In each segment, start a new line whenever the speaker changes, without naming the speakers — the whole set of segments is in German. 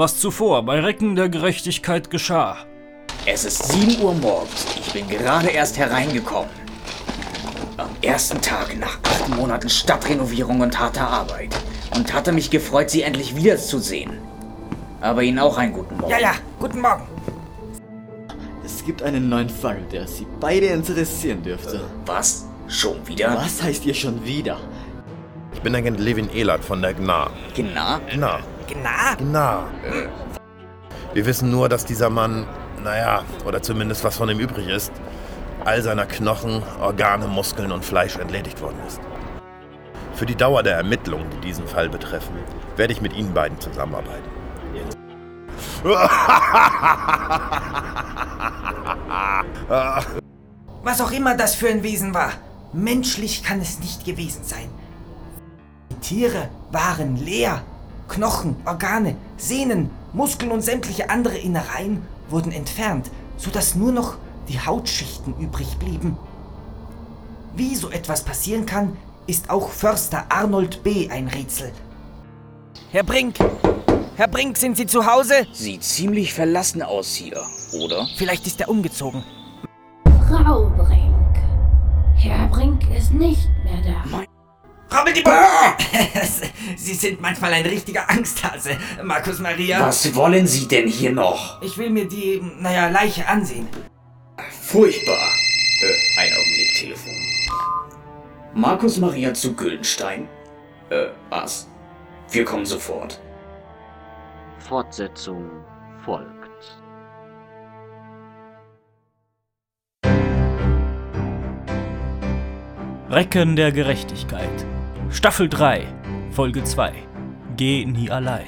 was zuvor bei Recken der Gerechtigkeit geschah.
Es ist 7 Uhr morgens. Ich bin gerade erst hereingekommen. Am ersten Tag nach acht Monaten Stadtrenovierung und harter Arbeit. Und hatte mich gefreut, Sie endlich wiederzusehen. Aber Ihnen auch einen guten Morgen.
Ja, ja, guten Morgen.
Es gibt einen neuen Fall, der Sie beide interessieren dürfte.
Was? Schon wieder?
Was heißt ihr schon wieder?
Ich bin Agent Levin Ehlert von der GNA.
Gna?
GNA.
Gna?
GNA. Wir wissen nur, dass dieser Mann, naja, oder zumindest was von ihm übrig ist, all seiner Knochen, Organe, Muskeln und Fleisch entledigt worden ist. Für die Dauer der Ermittlungen, die diesen Fall betreffen, werde ich mit Ihnen beiden zusammenarbeiten.
Was auch immer das für ein Wesen war. Menschlich kann es nicht gewesen sein. Die Tiere waren leer. Knochen, Organe, Sehnen, Muskeln und sämtliche andere Innereien wurden entfernt, sodass nur noch die Hautschichten übrig blieben. Wie so etwas passieren kann, ist auch Förster Arnold B. ein Rätsel. Herr Brink! Herr Brink, sind Sie zu Hause?
Sieht ziemlich verlassen aus hier, oder?
Vielleicht ist er umgezogen.
Frau Brink. Herr Brink ist nicht mehr da.
Rabbel die Sie sind manchmal ein richtiger Angsthase, Markus Maria.
Was wollen Sie denn hier noch?
Ich will mir die, naja, Leiche ansehen.
Furchtbar. Äh, ein Augenblick, Telefon. Markus Maria zu Güldenstein. Äh, was? Wir kommen sofort.
Fortsetzung folgt.
Recken der Gerechtigkeit. Staffel 3, Folge 2. Geh nie allein.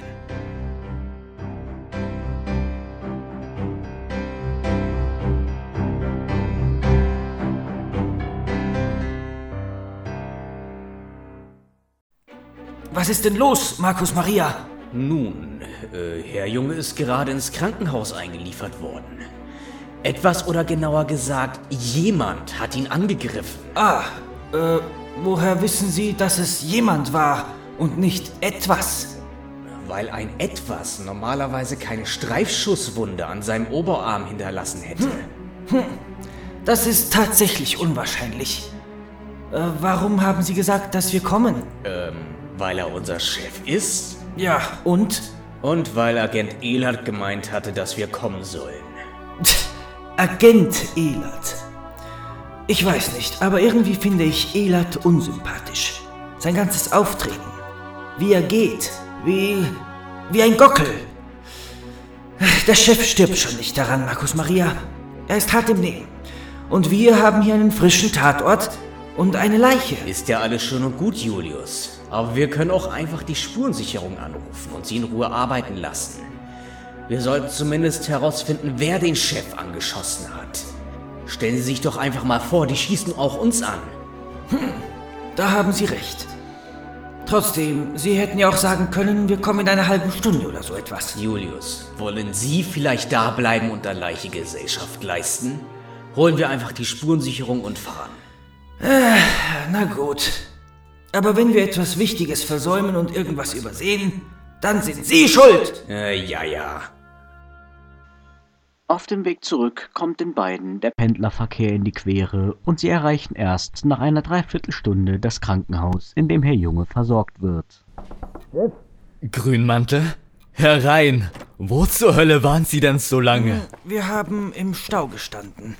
Was ist denn los, Markus Maria?
Nun, äh, Herr Junge ist gerade ins Krankenhaus eingeliefert worden. Etwas oder genauer gesagt, jemand hat ihn angegriffen.
Ah, äh, woher wissen Sie, dass es jemand war und nicht etwas?
Weil ein Etwas normalerweise keine Streifschusswunde an seinem Oberarm hinterlassen hätte.
Das ist tatsächlich unwahrscheinlich. Äh, warum haben Sie gesagt, dass wir kommen?
Ähm, weil er unser Chef ist
Ja, und?
und weil Agent Ehlert gemeint hatte, dass wir kommen sollen.
Agent Elert. Ich weiß nicht, aber irgendwie finde ich Elert unsympathisch. Sein ganzes Auftreten. Wie er geht. Wie. wie ein Gockel. Der Chef stirbt schon nicht daran, Markus Maria. Er ist hart im Nehmen. Und wir haben hier einen frischen Tatort und eine Leiche.
Ist ja alles schön und gut, Julius. Aber wir können auch einfach die Spurensicherung anrufen und sie in Ruhe arbeiten lassen. Wir sollten zumindest herausfinden, wer den Chef angeschossen hat. Stellen Sie sich doch einfach mal vor, die schießen auch uns an.
Da haben Sie recht. Trotzdem, Sie hätten ja auch sagen können, wir kommen in einer halben Stunde oder so etwas.
Julius, wollen Sie vielleicht da bleiben und der Leiche Gesellschaft leisten? Holen wir einfach die Spurensicherung und fahren.
Na gut. Aber wenn wir etwas Wichtiges versäumen und irgendwas übersehen, dann sind Sie schuld.
Äh, ja, ja.
Auf dem Weg zurück kommt den beiden der Pendlerverkehr in die Quere und sie erreichen erst nach einer Dreiviertelstunde das Krankenhaus, in dem Herr Junge versorgt wird.
Grünmantel? Herein! Wo zur Hölle waren Sie denn so lange?
Wir haben im Stau gestanden.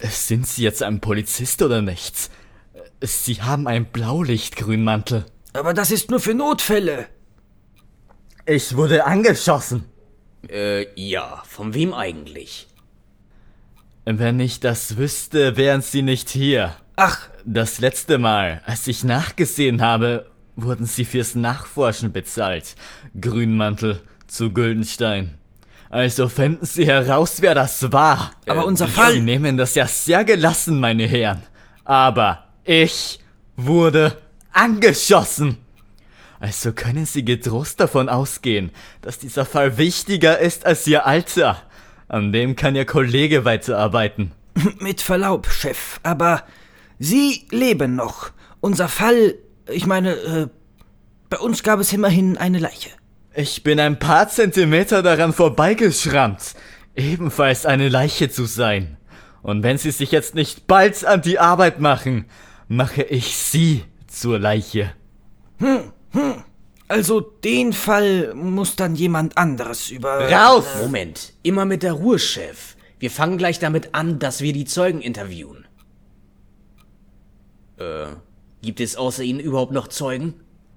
Sind Sie jetzt ein Polizist oder nichts? Sie haben ein Blaulicht, Grünmantel.
Aber das ist nur für Notfälle.
Ich wurde angeschossen.
Äh, ja, von wem eigentlich?
Wenn ich das wüsste, wären Sie nicht hier.
Ach,
Das letzte Mal, als ich nachgesehen habe, wurden Sie fürs Nachforschen bezahlt. Grünmantel zu Güldenstein. Also fänden Sie heraus, wer das war.
aber unser
Sie
Fall.
nehmen das ja sehr gelassen, meine Herren. Aber ich wurde angeschossen. Also können Sie getrost davon ausgehen, dass dieser Fall wichtiger ist als Ihr Alter. An dem kann Ihr Kollege weiterarbeiten.
Mit Verlaub, Chef, aber Sie leben noch. Unser Fall, ich meine, äh, bei uns gab es immerhin eine Leiche.
Ich bin ein paar Zentimeter daran vorbeigeschrammt, ebenfalls eine Leiche zu sein. Und wenn Sie sich jetzt nicht bald an die Arbeit machen, mache ich Sie zur Leiche.
Hm, hm. Also den Fall muss dann jemand anderes über.
Raus!
Moment, immer mit der Ruhe, Chef. Wir fangen gleich damit an, dass wir die Zeugen interviewen. Äh, gibt es außer Ihnen überhaupt noch Zeugen?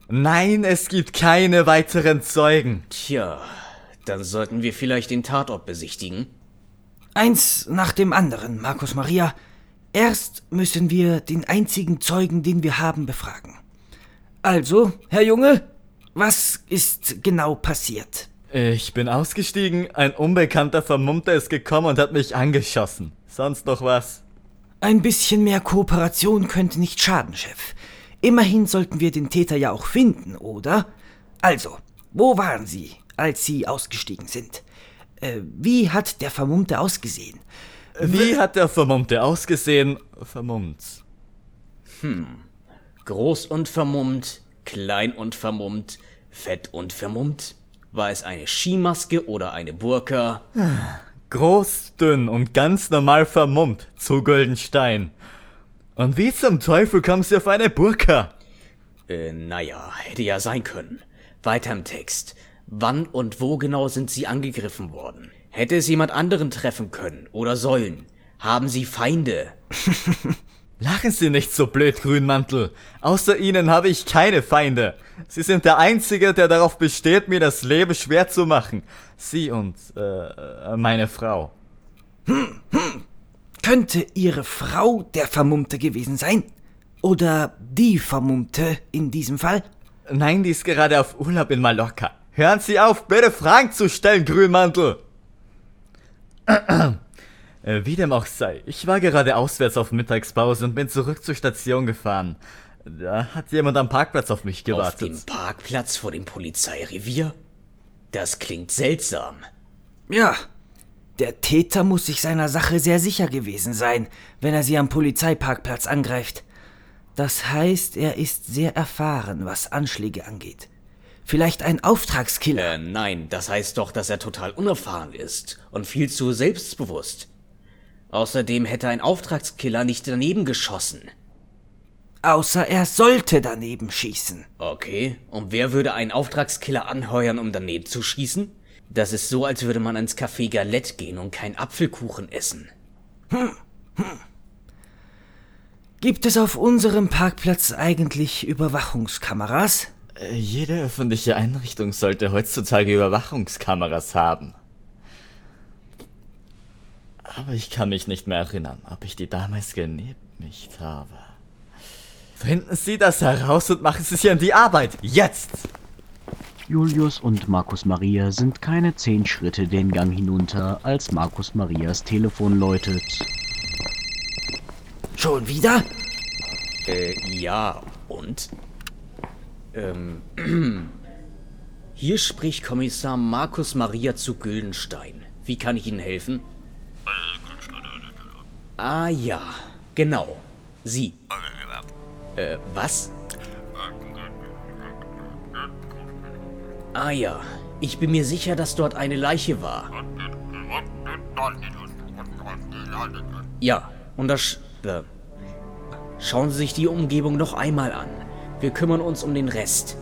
Nein, es gibt keine weiteren Zeugen.
Tja, dann sollten wir vielleicht den Tatort besichtigen.
Eins nach dem anderen, Markus Maria. Erst müssen wir den einzigen Zeugen, den wir haben, befragen. Also, Herr Junge, was ist genau passiert?
Ich bin ausgestiegen, ein unbekannter Vermummter ist gekommen und hat mich angeschossen. Sonst noch was?
Ein bisschen mehr Kooperation könnte nicht schaden, Chef. Immerhin sollten wir den Täter ja auch finden, oder? Also, wo waren Sie, als Sie ausgestiegen sind? Äh, wie hat der Vermummte ausgesehen?
Wie hat der Vermummte ausgesehen? Vermummt.
Hm. Groß und vermummt, klein und vermummt, fett und vermummt. War es eine Skimaske oder eine Burka?
Groß, dünn und ganz normal vermummt zu Güldenstein. Und wie zum Teufel kam sie auf eine Burka?
Äh, naja, hätte ja sein können. Weiter im Text. Wann und wo genau sind sie angegriffen worden? Hätte es jemand anderen treffen können oder sollen? Haben sie Feinde?
Lachen Sie nicht so blöd, Grünmantel. Außer Ihnen habe ich keine Feinde. Sie sind der Einzige, der darauf besteht, mir das Leben schwer zu machen. Sie und äh, meine Frau.
Hm, hm. Könnte Ihre Frau der Vermummte gewesen sein? Oder die Vermummte in diesem Fall?
Nein, die ist gerade auf Urlaub in Mallorca. Hören Sie auf, bitte Fragen zu stellen, Grünmantel. Wie dem auch sei, ich war gerade auswärts auf Mittagspause und bin zurück zur Station gefahren. Da hat jemand am Parkplatz auf mich gewartet.
Auf dem Parkplatz vor dem Polizeirevier? Das klingt seltsam.
Ja, der Täter muss sich seiner Sache sehr sicher gewesen sein, wenn er sie am Polizeiparkplatz angreift. Das heißt, er ist sehr erfahren, was Anschläge angeht. Vielleicht ein Auftragskiller.
Äh, nein, das heißt doch, dass er total unerfahren ist und viel zu selbstbewusst. Außerdem hätte ein Auftragskiller nicht daneben geschossen.
Außer er sollte daneben schießen.
Okay, und wer würde einen Auftragskiller anheuern, um daneben zu schießen? Das ist so, als würde man ins Café Galette gehen und keinen Apfelkuchen essen. Hm, hm.
Gibt es auf unserem Parkplatz eigentlich Überwachungskameras?
Äh, jede öffentliche Einrichtung sollte heutzutage Überwachungskameras haben. Aber ich kann mich nicht mehr erinnern, ob ich die damals genehmigt habe. Finden Sie das heraus und machen Sie sich an die Arbeit. Jetzt!
Julius und Markus Maria sind keine zehn Schritte den Gang hinunter, als Markus Marias Telefon läutet.
Schon wieder?
Äh, ja, und? Ähm, hier spricht Kommissar Markus Maria zu Güldenstein. Wie kann ich Ihnen helfen? Ah ja, genau. Sie. Äh, was? Ah ja, ich bin mir sicher, dass dort eine Leiche war. Ja, und das... Äh, schauen Sie sich die Umgebung noch einmal an. Wir kümmern uns um den Rest.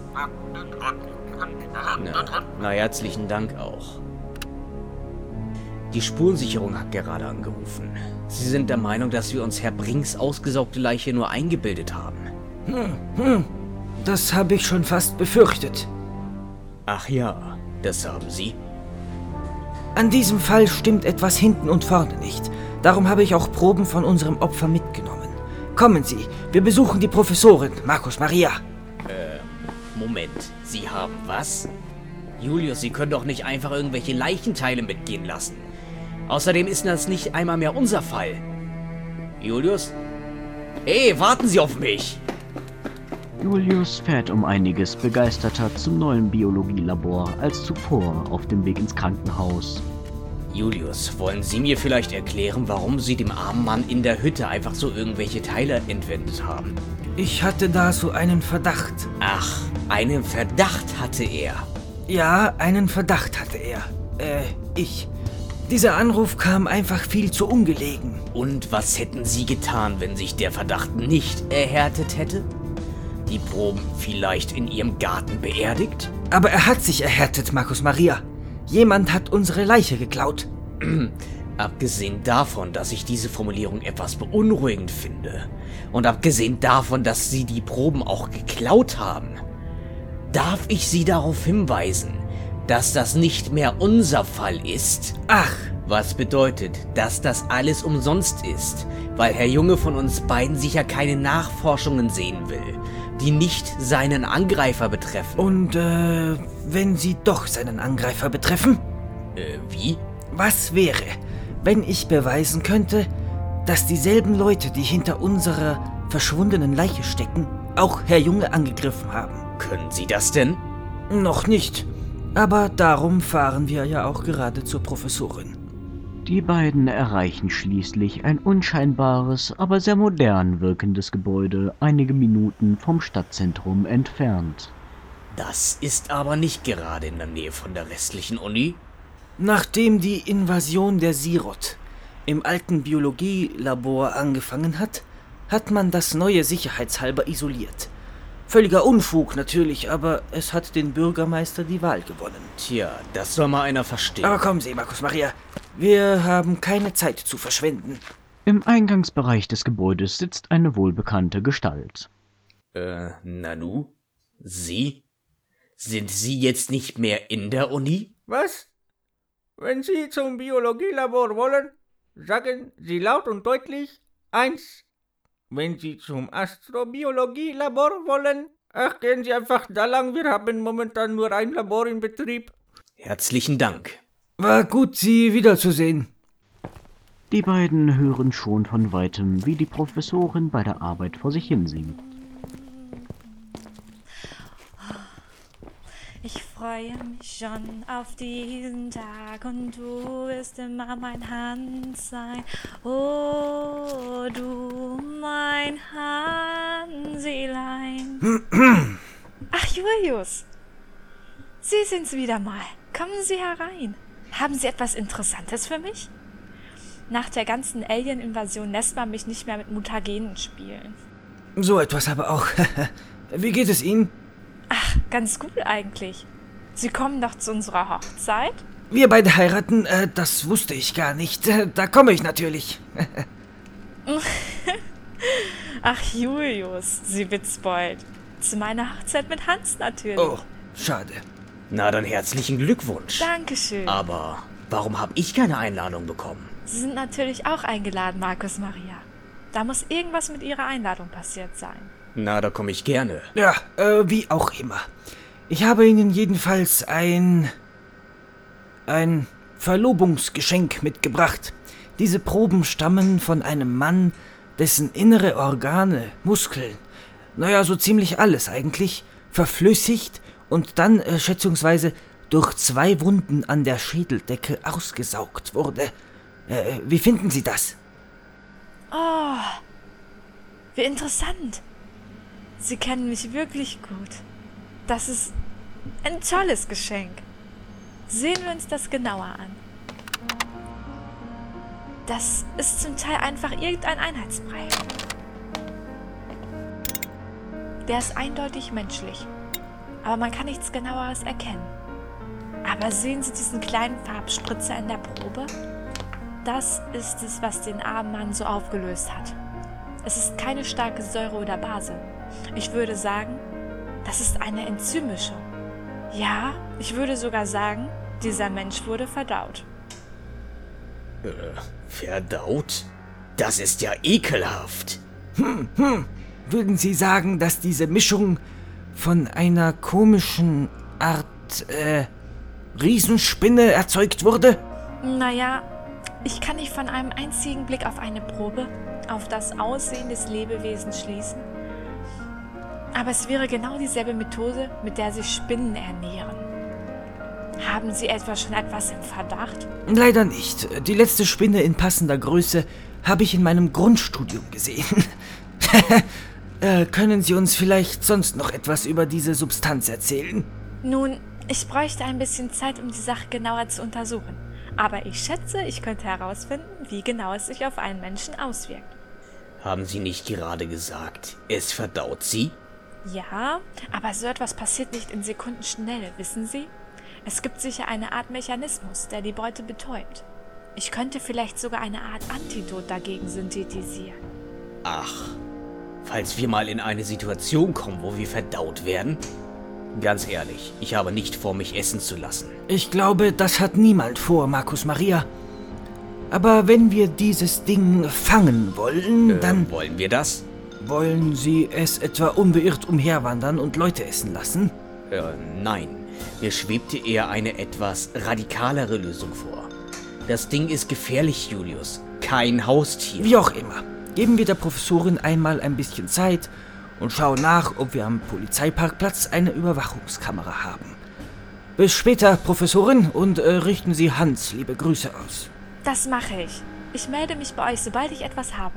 Na, na herzlichen Dank auch. Die Spurensicherung hat gerade angerufen. Sie sind der Meinung, dass wir uns Herr Brinks ausgesaugte Leiche nur eingebildet haben.
Hm, hm. Das habe ich schon fast befürchtet.
Ach ja, das haben Sie.
An diesem Fall stimmt etwas hinten und vorne nicht. Darum habe ich auch Proben von unserem Opfer mitgenommen. Kommen Sie, wir besuchen die Professorin, Markus Maria.
Äh, Moment. Sie haben was? Julius, Sie können doch nicht einfach irgendwelche Leichenteile mitgehen lassen. Außerdem ist das nicht einmal mehr unser Fall. Julius? Hey, warten Sie auf mich!
Julius fährt um einiges begeisterter zum neuen Biologielabor als zuvor auf dem Weg ins Krankenhaus.
Julius, wollen Sie mir vielleicht erklären, warum Sie dem armen Mann in der Hütte einfach so irgendwelche Teile entwendet haben?
Ich hatte da so einen Verdacht.
Ach, einen Verdacht hatte er.
Ja, einen Verdacht hatte er. Äh, ich. Dieser Anruf kam einfach viel zu ungelegen.
Und was hätten Sie getan, wenn sich der Verdacht nicht erhärtet hätte? Die Proben vielleicht in Ihrem Garten beerdigt?
Aber er hat sich erhärtet, Markus Maria. Jemand hat unsere Leiche geklaut.
Abgesehen davon, dass ich diese Formulierung etwas beunruhigend finde. Und abgesehen davon, dass Sie die Proben auch geklaut haben. Darf ich Sie darauf hinweisen, dass das nicht mehr unser Fall ist?
Ach,
Was bedeutet, dass das alles umsonst ist, weil Herr Junge von uns beiden sicher keine Nachforschungen sehen will, die nicht seinen Angreifer betreffen.
und äh, wenn sie doch seinen Angreifer betreffen?
äh, wie?
Was wäre, wenn ich beweisen könnte, dass dieselben Leute, die hinter unserer verschwundenen Leiche stecken, auch Herr Junge angegriffen haben?
Können Sie das denn?
Noch nicht. Aber darum fahren wir ja auch gerade zur Professorin.
Die beiden erreichen schließlich ein unscheinbares, aber sehr modern wirkendes Gebäude einige Minuten vom Stadtzentrum entfernt.
Das ist aber nicht gerade in der Nähe von der restlichen Uni.
Nachdem die Invasion der Sirot im alten Biologielabor angefangen hat, hat man das neue sicherheitshalber isoliert. Völliger Unfug natürlich, aber es hat den Bürgermeister die Wahl gewonnen.
Tja, das soll mal einer verstehen.
Aber kommen Sie, Markus Maria, wir haben keine Zeit zu verschwenden.
Im Eingangsbereich des Gebäudes sitzt eine wohlbekannte Gestalt.
Äh, Nanu? Sie? Sind Sie jetzt nicht mehr in der Uni?
Was? Wenn Sie zum Biologielabor wollen, sagen Sie laut und deutlich eins. Wenn Sie zum Astrobiologielabor wollen, ach, gehen Sie einfach da lang. Wir haben momentan nur ein Labor in Betrieb.
Herzlichen Dank.
War gut, Sie wiederzusehen.
Die beiden hören schon von weitem, wie die Professorin bei der Arbeit vor sich hinsingt.
Ich freue mich schon auf diesen Tag und du wirst immer mein Hand sein. Oh, du mein Hanselein. Ach, Julius. Sie sind's wieder mal. Kommen Sie herein. Haben Sie etwas Interessantes für mich? Nach der ganzen Alien-Invasion lässt man mich nicht mehr mit Mutagenen spielen.
So etwas aber auch. Wie geht es Ihnen?
Ach, ganz gut eigentlich. Sie kommen doch zu unserer Hochzeit?
Wir beide heiraten, äh, das wusste ich gar nicht. Äh, Da komme ich natürlich.
Ach, Julius, Sie witzbold. Zu meiner Hochzeit mit Hans natürlich.
Oh, schade.
Na dann herzlichen Glückwunsch.
Dankeschön.
Aber warum habe ich keine Einladung bekommen?
Sie sind natürlich auch eingeladen, Markus Maria. Da muss irgendwas mit Ihrer Einladung passiert sein.
Na, da komme ich gerne.
Ja, äh, wie auch immer. Ich habe Ihnen jedenfalls ein. ein Verlobungsgeschenk mitgebracht. Diese Proben stammen von einem Mann, dessen innere Organe, Muskeln, naja, so ziemlich alles eigentlich, verflüssigt und dann äh, schätzungsweise durch zwei Wunden an der Schädeldecke ausgesaugt wurde. Äh, wie finden Sie das?
Oh, wie interessant. Sie kennen mich wirklich gut. Das ist ein tolles Geschenk. Sehen wir uns das genauer an. Das ist zum Teil einfach irgendein Einheitsbrei. Der ist eindeutig menschlich, aber man kann nichts genaueres erkennen. Aber sehen Sie diesen kleinen Farbspritzer in der Probe? Das ist es, was den armen Mann so aufgelöst hat. Es ist keine starke Säure oder Base. Ich würde sagen, das ist eine Enzymmischung. Ja, ich würde sogar sagen, dieser Mensch wurde verdaut.
Äh, verdaut? Das ist ja ekelhaft.
Hm, hm. Würden Sie sagen, dass diese Mischung von einer komischen Art, äh, Riesenspinne erzeugt wurde?
Naja, ich kann nicht von einem einzigen Blick auf eine Probe auf das Aussehen des Lebewesens schließen. Aber es wäre genau dieselbe Methode, mit der sich Spinnen ernähren. Haben Sie etwa schon etwas im Verdacht?
Leider nicht. Die letzte Spinne in passender Größe habe ich in meinem Grundstudium gesehen. äh, können Sie uns vielleicht sonst noch etwas über diese Substanz erzählen?
Nun, Ich bräuchte ein bisschen Zeit, um die Sache genauer zu untersuchen. Aber ich schätze, ich könnte herausfinden, wie genau es sich auf einen Menschen auswirkt.
Haben Sie nicht gerade gesagt, es verdaut Sie?
Ja, aber so etwas passiert nicht in Sekunden schnell, wissen Sie? Es gibt sicher eine Art Mechanismus, der die Beute betäubt. Ich könnte vielleicht sogar eine Art Antidot dagegen synthetisieren.
Ach, falls wir mal in eine Situation kommen, wo wir verdaut werden? Ganz ehrlich, ich habe nicht vor, mich essen zu lassen.
Ich glaube, das hat niemand vor, Markus Maria. Aber wenn wir dieses Ding fangen wollen,
Äh,
dann
wollen wir das?
Wollen Sie es etwa unbeirrt umherwandern und Leute essen lassen?
Äh, nein. Mir schwebte eher eine etwas radikalere Lösung vor. Das Ding ist gefährlich, Julius. Kein Haustier.
Wie auch immer. Geben wir der Professorin einmal ein bisschen Zeit und schauen nach, ob wir am Polizeiparkplatz eine Überwachungskamera haben. Bis später, Professorin, und äh, richten Sie Hans liebe Grüße aus.
Das mache ich. Ich melde mich bei euch, sobald ich etwas habe.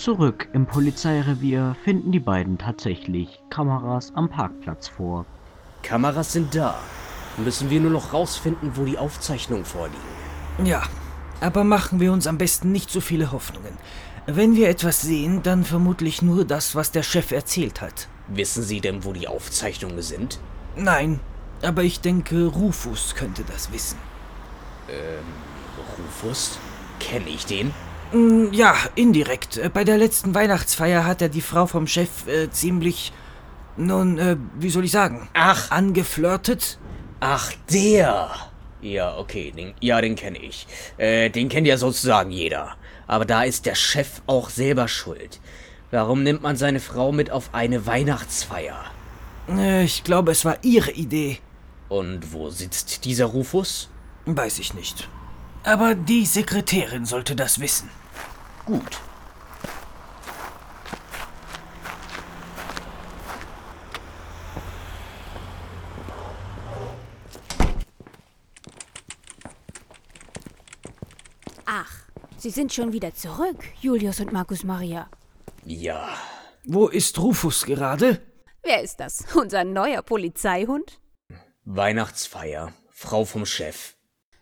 Zurück im Polizeirevier finden die beiden tatsächlich Kameras am Parkplatz vor.
Kameras sind da. Müssen wir nur noch rausfinden, wo die Aufzeichnungen vorliegen.
Ja, aber machen wir uns am besten nicht so viele Hoffnungen. Wenn wir etwas sehen, dann vermutlich nur das, was der Chef erzählt hat.
Wissen Sie denn, wo die Aufzeichnungen sind?
Nein, aber ich denke, Rufus könnte das wissen.
Rufus? Kenne ich den?
Mm, Ja, indirekt. Äh, Bei der letzten Weihnachtsfeier hat er die Frau vom Chef äh, ziemlich, nun, äh, wie soll ich sagen,
Ach,
angeflirtet.
ach, der. Ja, okay, den, ja, den kenne ich. Äh, den kennt ja sozusagen jeder. Aber da ist der Chef auch selber schuld. Warum nimmt man seine Frau mit auf eine Weihnachtsfeier?
Äh, Ich glaube, es war ihre Idee.
Und wo sitzt dieser Rufus?
Weiß ich nicht. Aber die Sekretärin sollte das wissen.
Gut.
Ach, Sie sind schon wieder zurück, Julius und Markus Maria.
Ja.
Wo ist Rufus gerade?
Wer ist das? Unser neuer Polizeihund?
Weihnachtsfeier. Frau vom Chef.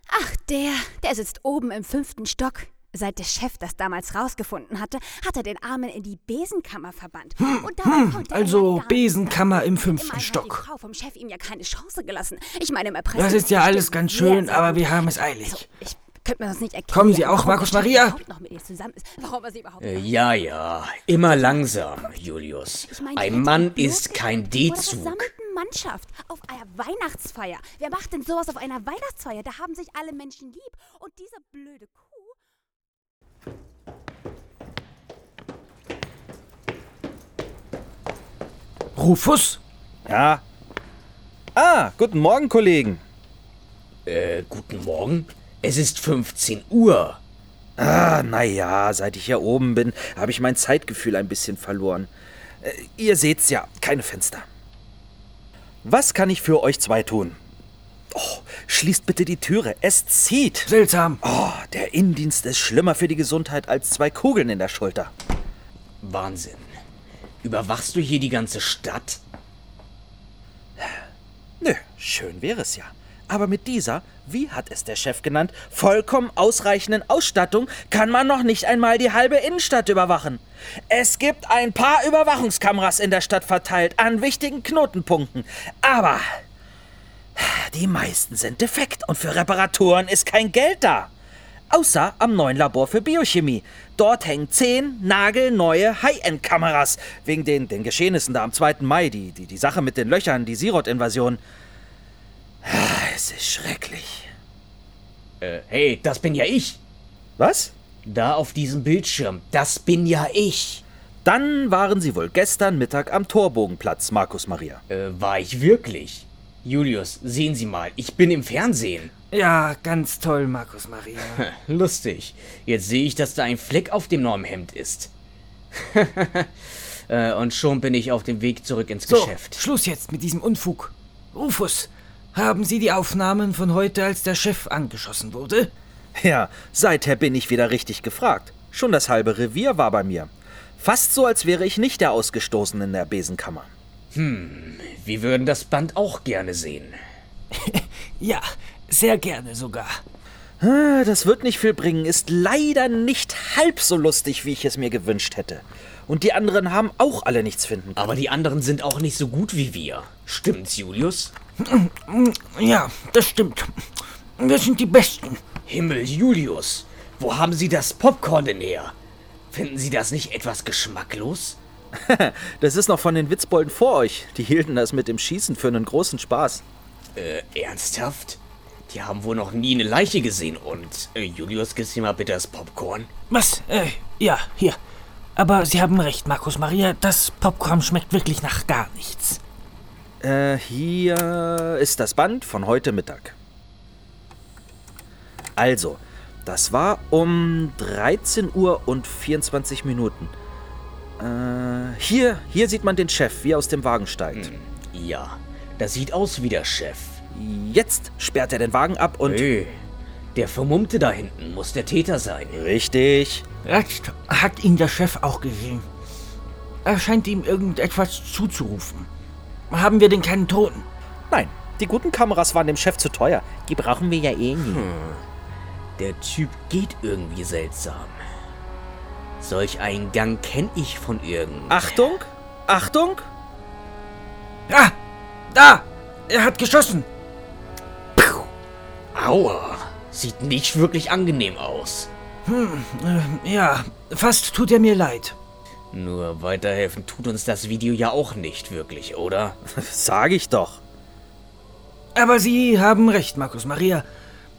Ach, der, der sitzt oben im fünften Stock. Seit der Chef das damals rausgefunden hatte, hat er den Armen in die Besenkammer verbannt. Und dabei konnte er
Also Besenkammer im
Immerhin
fünften
hat die
Stock.
Frau vom Chef ihm ja keine Chance gelassen. Ich meine, im
Das ist ja alles ganz schön, aber wir haben es eilig.
Also, ich könnte mir das nicht erklären.
Kommen Sie auch, Markus Maria?
überhaupt noch mit ihr zusammen ist. Warum er sie überhaupt
Äh, ja, ja. Immer langsam, Julius.
Ich meine,
Ein Mann ist kein D-Zug.
Mannschaft auf einer Weihnachtsfeier. Wer macht denn sowas auf einer Weihnachtsfeier? Da haben sich alle Menschen lieb. Und diese blöde Kuh.
Rufus?
Ja. Ah, guten Morgen, Kollegen.
Äh, guten Morgen. Es ist 15 Uhr.
Ah, naja, seit ich hier oben bin, habe ich mein Zeitgefühl ein bisschen verloren. Äh, ihr seht's ja, keine Fenster. Was kann ich für euch zwei tun? Oh, schließt bitte die Türe, es zieht.
Seltsam.
Oh, der Innendienst ist schlimmer für die Gesundheit als zwei Kugeln in der Schulter.
Wahnsinn. Überwachst du hier die ganze Stadt?
Nö, schön wäre es ja. Aber mit dieser, wie hat es der Chef genannt, vollkommen ausreichenden Ausstattung kann man noch nicht einmal die halbe Innenstadt überwachen. Es gibt ein paar Überwachungskameras in der Stadt verteilt an wichtigen Knotenpunkten. Aber die meisten sind defekt und für Reparaturen ist kein Geld da. Außer am neuen Labor für Biochemie. Dort hängen zehn nagelneue High-End-Kameras. Wegen den, den Geschehnissen da am 2. Mai. Die, die, die Sache mit den Löchern, die Sirot-Invasion. Es ist schrecklich.
Äh, hey, das bin ja ich.
Was?
Da auf diesem Bildschirm, das bin ja ich.
Dann waren Sie wohl gestern Mittag am Torbogenplatz, Markus Maria.
Äh, war ich wirklich? Julius, sehen Sie mal, ich bin im Fernsehen.
Ja, ganz toll, Markus Maria.
Lustig. Jetzt sehe ich, dass da ein Fleck auf dem neuen Hemd ist. äh, und schon bin ich auf dem Weg zurück ins
So,
Geschäft.
Schluss jetzt mit diesem Unfug. Rufus, haben Sie die Aufnahmen von heute, als der Chef angeschossen wurde?
Ja, seither bin ich wieder richtig gefragt. Schon das halbe Revier war bei mir. Fast so, als wäre ich nicht der Ausgestoßene in der Besenkammer.
Hm, wir würden das Band auch gerne sehen.
ja, sehr gerne sogar.
Das wird nicht viel bringen, ist leider nicht halb so lustig, wie ich es mir gewünscht hätte. Und die anderen haben auch alle nichts finden können.
Aber die anderen sind auch nicht so gut wie wir. Stimmt's, Julius?
Ja, das stimmt. Wir sind die Besten.
Himmel, Julius, wo haben Sie das Popcorn denn her? Finden Sie das nicht etwas geschmacklos?
das ist noch von den Witzbolden vor euch. Die hielten das mit dem Schießen für einen großen Spaß.
Äh, ernsthaft? Die haben wohl noch nie eine Leiche gesehen und, äh, Julius, gibst dir mal bitte das Popcorn?
Was? Äh, ja, hier. Aber Sie haben recht, Markus Maria. Das Popcorn schmeckt wirklich nach gar nichts.
Äh, hier ist das Band von heute Mittag. Also, das war um 13 Uhr und 24 Minuten. Äh, hier, hier sieht man den Chef, wie er aus dem Wagen steigt.
Ja, das sieht aus wie der Chef.
Jetzt sperrt er den Wagen ab und...
Hey, der Vermummte da hinten muss der Täter sein.
Richtig.
Jetzt hat ihn der Chef auch gesehen. Er scheint ihm irgendetwas zuzurufen. Haben wir denn keinen Toten?
Nein, die guten Kameras waren dem Chef zu teuer. Die brauchen wir ja eh nie.
Hm. Der Typ geht irgendwie seltsam. Solch einen Gang kenne ich von irgend.
Achtung! Achtung!
Ah! Da! Er hat geschossen!
Aua! Sieht nicht wirklich angenehm aus.
Hm, äh, ja, fast tut er mir leid.
Nur weiterhelfen tut uns das Video ja auch nicht wirklich, oder?
Sag ich doch.
Aber Sie haben recht, Markus Maria.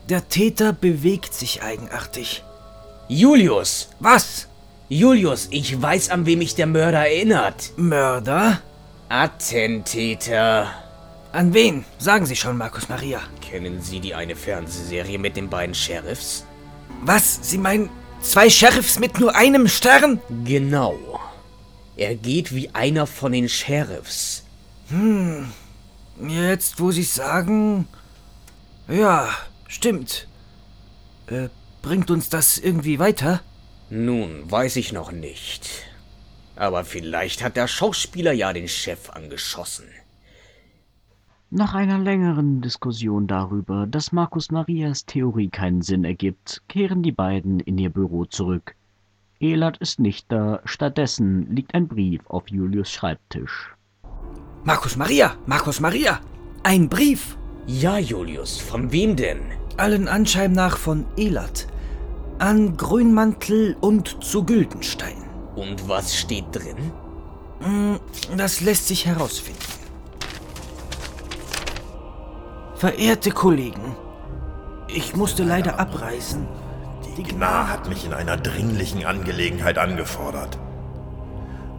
Der Täter bewegt sich eigenartig.
Julius!
Was?
Julius, ich weiß, an wem mich der Mörder erinnert.
Mörder?
Attentäter.
An wen? Sagen Sie schon, Markus Maria.
Kennen Sie die eine Fernsehserie mit den beiden Sheriffs?
Was? Sie meinen zwei Sheriffs mit nur einem Stern?
Genau. Er geht wie einer von den Sheriffs.
Hm. Jetzt, wo Sie sagen. Ja, stimmt. Äh, bringt uns das irgendwie weiter?
Nun, weiß ich noch nicht. Aber vielleicht hat der Schauspieler ja den Chef angeschossen.
Nach einer längeren Diskussion darüber, dass Markus Marias Theorie keinen Sinn ergibt, kehren die beiden in ihr Büro zurück. Elad ist nicht da, stattdessen liegt ein Brief auf Julius Schreibtisch.
Markus Maria! Markus Maria! Ein Brief!
Ja, Julius, von wem denn?
Allen Anschein nach von Elad. An Grünmantel und zu Güldenstein.
Und was steht drin?
Hm, Das lässt sich herausfinden. Verehrte Kollegen, ich musste leider abreisen.
Die Gnar hat mich in einer dringlichen Angelegenheit angefordert.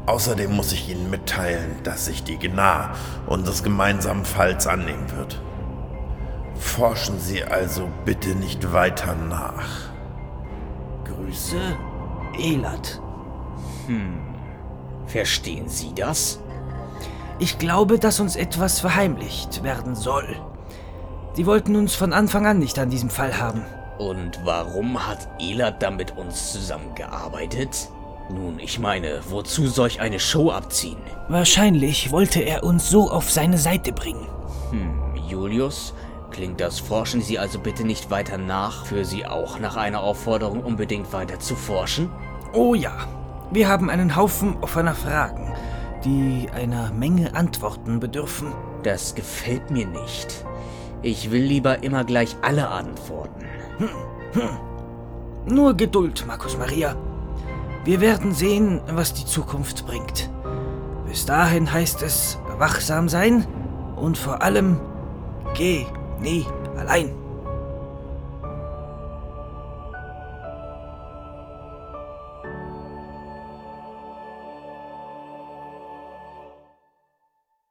Außerdem muss ich Ihnen mitteilen, dass sich die Gnar unseres gemeinsamen Falls annehmen wird. Forschen Sie also bitte nicht weiter nach.
Grüße, Elad.
Hm. Verstehen Sie das?
Ich glaube, dass uns etwas verheimlicht werden soll. Die wollten uns von Anfang an nicht an diesem Fall haben.
Und warum hat Elad dann mit uns zusammengearbeitet? Nun, ich meine, wozu solch eine Show abziehen?
Wahrscheinlich wollte er uns so auf seine Seite bringen.
Hm, Julius, klingt das Forschen Sie also bitte nicht weiter nach, für Sie auch nach einer Aufforderung unbedingt weiter zu forschen?
Oh ja, wir haben einen Haufen offener Fragen, die einer Menge Antworten bedürfen.
Das gefällt mir nicht. Ich will lieber immer gleich alle antworten.
Hm, hm. Nur Geduld, Markus Maria. Wir werden sehen, was die Zukunft bringt. Bis dahin heißt es wachsam sein und vor allem geh nie allein.